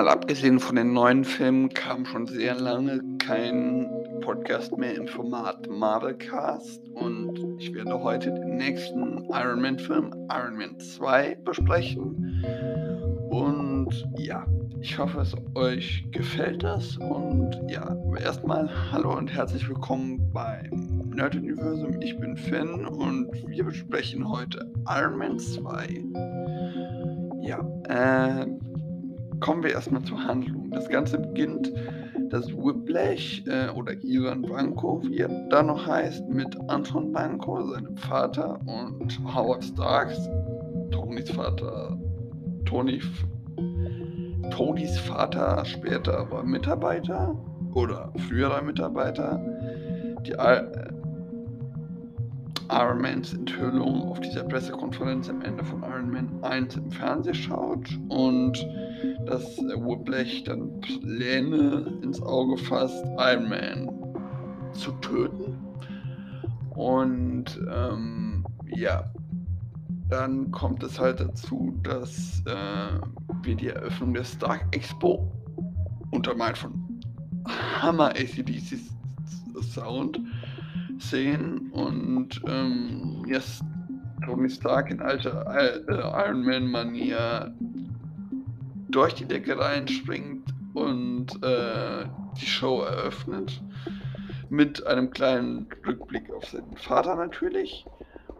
mal abgesehen von den neuen Filmen kam schon sehr lange kein Podcast mehr im Format Marvelcast und ich werde heute den nächsten Iron Man Film, Iron Man 2, besprechen. Und ja, ich hoffe, es euch gefällt das. Und ja, erstmal hallo und herzlich willkommen beim Nerd Universum. Ich bin Finn und wir besprechen heute Iron Man 2. Ja, äh, kommen wir erstmal zur Handlung. Das Ganze beginnt, dass Whiplash äh, oder Ivan Banco, wie er da noch heißt, mit Anton Banco, seinem Vater, und Howard Starks, Tonys Vater, Tony Tonys Vater später war Mitarbeiter oder früherer Mitarbeiter. Die äh, Iron Mans Enthüllung auf dieser Pressekonferenz am Ende von Iron Man 1 im Fernsehen schaut und dass Whiplash dann Pläne ins Auge fasst, Iron Man zu töten. Und ähm, ja, dann kommt es halt dazu, dass äh, wir die Eröffnung der Stark Expo untermalt von Hammer ACDC Sound sehen und ähm, jetzt Tony Stark in alter äh, Iron Man Manier durch die Decke reinspringt und äh, die Show eröffnet mit einem kleinen Rückblick auf seinen Vater natürlich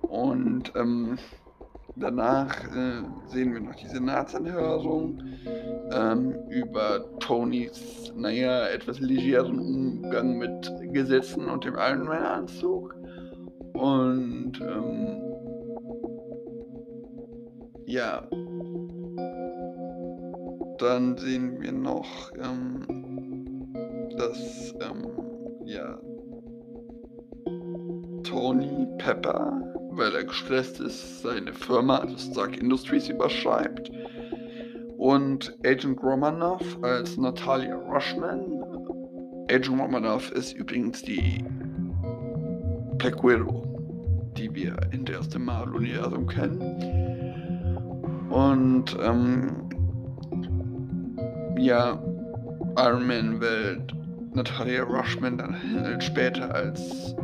und ähm, Danach äh, sehen wir noch die Senatsanhörung ähm, über Tonys, naja, etwas legeren Umgang mit Gesetzen und dem Iron Man-Anzug. Und ähm, ja, dann sehen wir noch, ähm, dass ähm, ja, Tony Pepper weil er gestresst ist, seine Firma, also Stark Industries, überschreibt. Und Agent Romanov als Natalia Rushman. Agent Romanov ist übrigens die Widow, die wir in der ersten Marvel-Universum kennen. Und ähm, ja, Iron Man wählt Natalia Rushman dann halt später als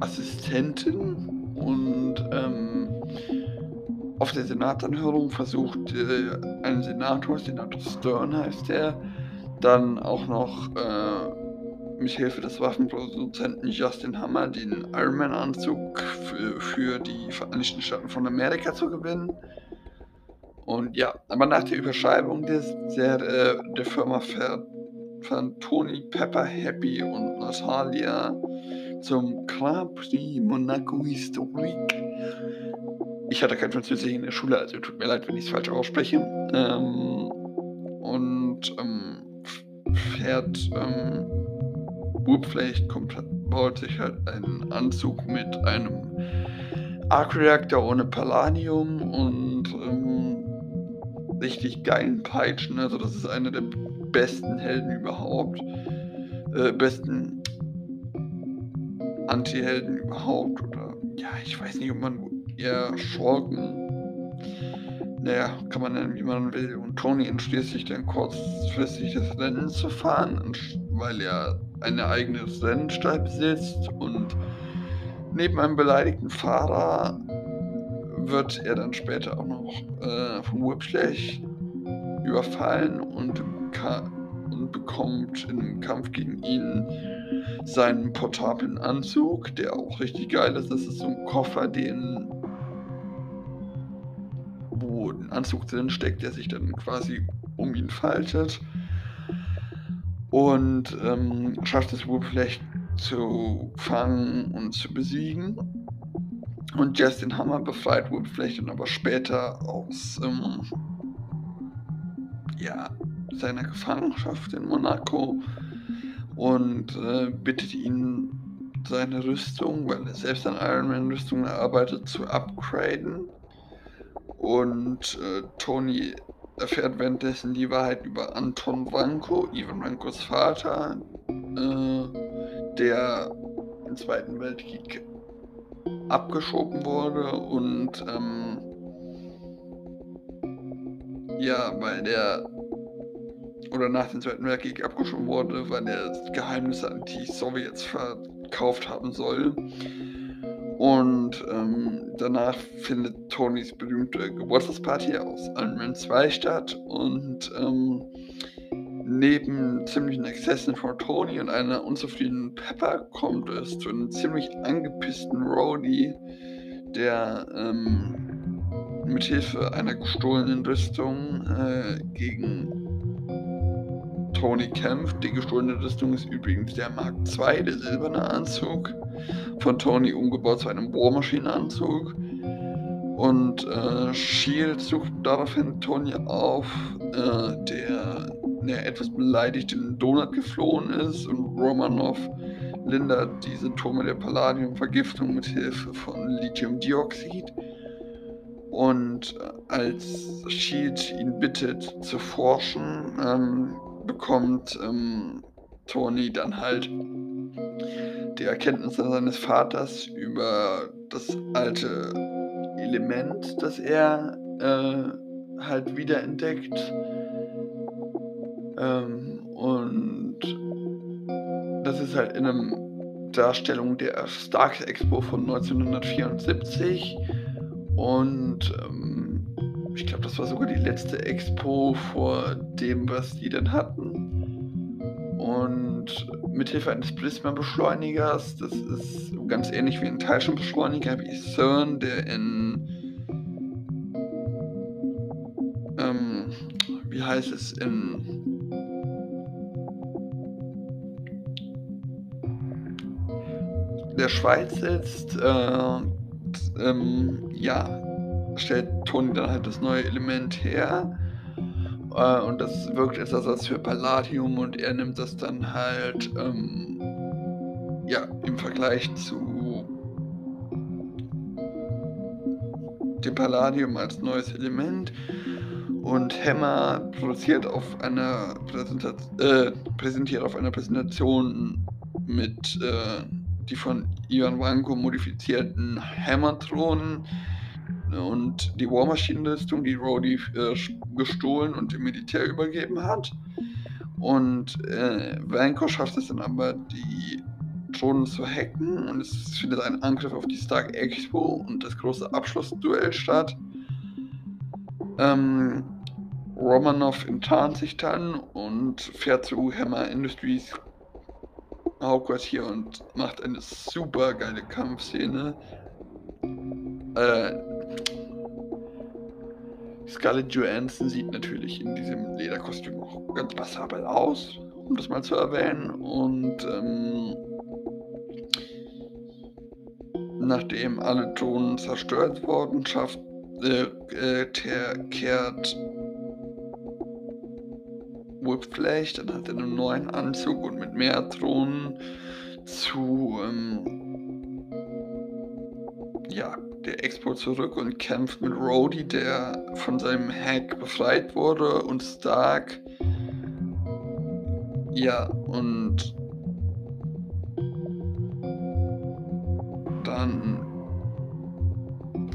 Assistentin und ähm, auf der Senatsanhörung versucht äh, ein Senator, Senator Stern heißt er, dann auch noch äh, mit Hilfe des Waffenproduzenten Justin Hammer den Ironman-Anzug für, für die Vereinigten Staaten von Amerika zu gewinnen. Und ja, aber nach der Überschreibung des, der, äh, der Firma fahren Tony, Pepper, Happy und Natalia zum Grand Prix Monaco Historique. Ich hatte kein Französisch in der Schule, also tut mir leid, wenn ich es falsch ausspreche. Ähm, und ähm, fährt ähm, Whoopflecht kommt, baut sich halt einen Anzug mit einem Arc-Reaktor ohne Palladium und ähm, richtig geilen Peitschen. Also das ist einer der besten Helden überhaupt. Äh, besten Anti-Helden überhaupt oder ja, ich weiß nicht, ob man eher Schurken, naja, kann man nennen, wie man will. Und Tony entschließt sich dann kurzfristig das Rennen zu fahren, weil er eine eigene Rennstall besitzt und neben einem beleidigten Fahrer wird er dann später auch noch äh, von Whiplash überfallen und, und bekommt einem Kampf gegen ihn seinen portablen Anzug, der auch richtig geil ist. Das ist so ein Koffer, den wo ein Anzug drin steckt, der sich dann quasi um ihn faltet. Und ähm, schafft es wohl vielleicht zu fangen und zu besiegen. Und Justin Hammer befreit Whipflecht dann aber später aus ähm, ja, seiner Gefangenschaft in Monaco und äh, bittet ihn, seine Rüstung, weil er selbst an Iron Man Rüstung arbeitet, zu upgraden. Und äh, Tony erfährt währenddessen die Wahrheit über Anton Branko, Ivan Brankos Vater, äh, der im Zweiten Weltkrieg abgeschoben wurde und ähm, ja, weil der oder nach dem Zweiten Weltkrieg abgeschoben wurde, weil er Geheimnisse an die Sowjets verkauft haben soll. Und ähm, danach findet Tonys berühmte Geburtstagsparty aus Iron Man 2 statt und ähm, neben ziemlichen Exzessen von Tony und einer unzufriedenen Pepper kommt es zu einem ziemlich angepissten Rhodey, der ähm, mithilfe einer gestohlenen Rüstung äh, gegen Tony kämpft. Die gestohlene Rüstung ist übrigens der Mark II, der silberne Anzug von Tony umgebaut zu einem Bohrmaschinenanzug. Und äh, Shield sucht daraufhin Tony auf, äh, der, der etwas beleidigt in den Donut geflohen ist und Romanov lindert die Symptome der Palladiumvergiftung mit Hilfe von Lithiumdioxid. Und äh, als Shield ihn bittet zu forschen, ähm, bekommt ähm, Tony dann halt die Erkenntnisse seines Vaters über das alte Element, das er äh, halt wiederentdeckt. Ähm, und das ist halt in einer Darstellung der Stark Expo von 1974. Und ähm, ich glaube, das war sogar die letzte Expo vor dem, was die dann hatten. Und mithilfe eines Prisma-Beschleunigers, das ist ganz ähnlich wie ein Teilchenbeschleuniger wie CERN, der in ähm, wie heißt es in der Schweiz sitzt, äh, ähm, ja, stellt Tony dann halt das neue Element her. Äh, und das wirkt als Ersatz für Palladium und er nimmt das dann halt ähm, ja, im Vergleich zu dem Palladium als neues Element. Und Hammer produziert auf einer Präsentation, äh, präsentiert auf einer Präsentation mit äh, die von Ivan Vanko modifizierten Hammerthronen und die War Machine die Rhodey äh, gestohlen und dem Militär übergeben hat. Und äh, Vanko schafft es dann aber, die Thronen zu hacken und es findet ein Angriff auf die Stark Expo und das große Abschlussduell statt. Ähm, Romanov enttarnt sich dann und fährt zu Hammer Industries Hauptquartier und macht eine super geile Kampfszene. Äh, Scarlett Johansson sieht natürlich in diesem Lederkostüm auch ganz passabel aus, um das mal zu erwähnen. Und ähm, nachdem alle Drohnen zerstört wurden, schafft äh, äh, kehrt Whiplash, dann hat er einen neuen Anzug und mit mehr Drohnen zu ähm, ja, der Expo zurück und kämpft mit Rhodey, der von seinem Hack befreit wurde und Stark. Ja, und dann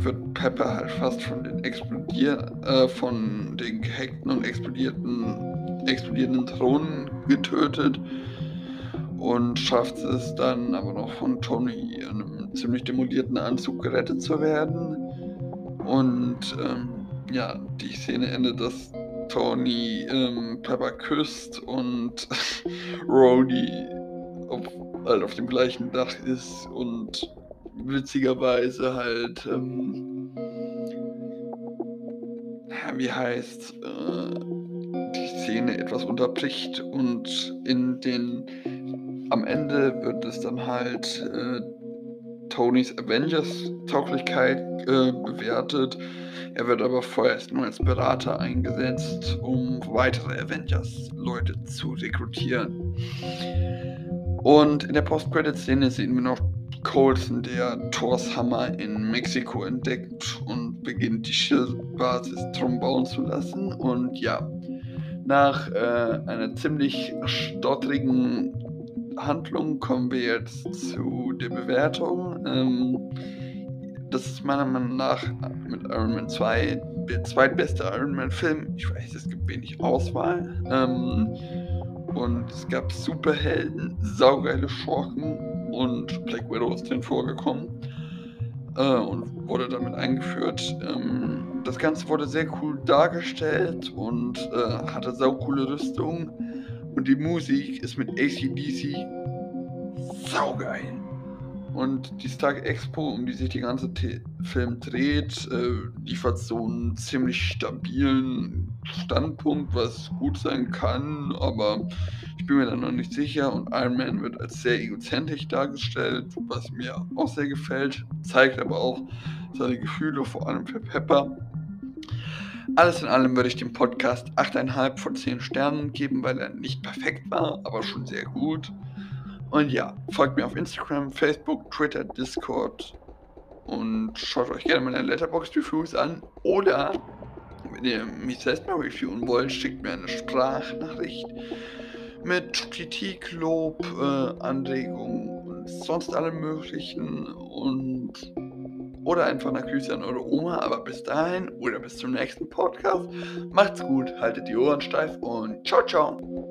wird Pepper halt fast von den explodier äh, von den gehackten und explodierten explodierenden Thronen getötet und schafft es dann aber noch von Tony in einem ziemlich demolierten Anzug gerettet zu werden. Und ähm, ja, die Szene endet, dass Tony ähm, Pepper küsst und Rhodey auf, halt auf dem gleichen Dach ist und witzigerweise halt, ähm, wie heißt, äh, Szene etwas unterbricht und in den am Ende wird es dann halt äh, Tonys Avengers-Tauglichkeit äh, bewertet. Er wird aber vorerst nur als Berater eingesetzt, um weitere Avengers-Leute zu rekrutieren. Und in der Post-Credit-Szene sehen wir noch Colson, der Thors Hammer in Mexiko entdeckt und beginnt die Schildbasis drum bauen zu lassen. Und ja, nach äh, einer ziemlich stottrigen Handlung kommen wir jetzt zu der Bewertung. Ähm, das ist meiner Meinung nach mit Iron Man 2 der zweitbeste Iron Man-Film. Ich weiß, es gibt wenig Auswahl. Ähm, und es gab Superhelden, saugeile Schurken und Black Widow ist drin vorgekommen äh, und wurde damit eingeführt. Ähm, das Ganze wurde sehr cool dargestellt und äh, hatte saucoole Rüstung. Und die Musik ist mit ACDC saugeil. Und die Stark Expo, um die sich der ganze The Film dreht, äh, liefert so einen ziemlich stabilen Standpunkt, was gut sein kann, aber ich bin mir da noch nicht sicher. Und Iron Man wird als sehr egozentrisch dargestellt, was mir auch sehr gefällt, zeigt aber auch seine Gefühle, vor allem für Pepper. Alles in allem würde ich dem Podcast 8,5 von 10 Sternen geben, weil er nicht perfekt war, aber schon sehr gut. Und ja, folgt mir auf Instagram, Facebook, Twitter, Discord und schaut euch gerne meine Letterbox Reviews an. Oder, wenn ihr mich selbst mal reviewen wollt, schickt mir eine Sprachnachricht mit Kritik, Lob, äh, Anregungen und sonst allem möglichen und oder einfach eine Grüße an eure Oma, aber bis dahin oder bis zum nächsten Podcast. Macht's gut, haltet die Ohren steif und ciao, ciao.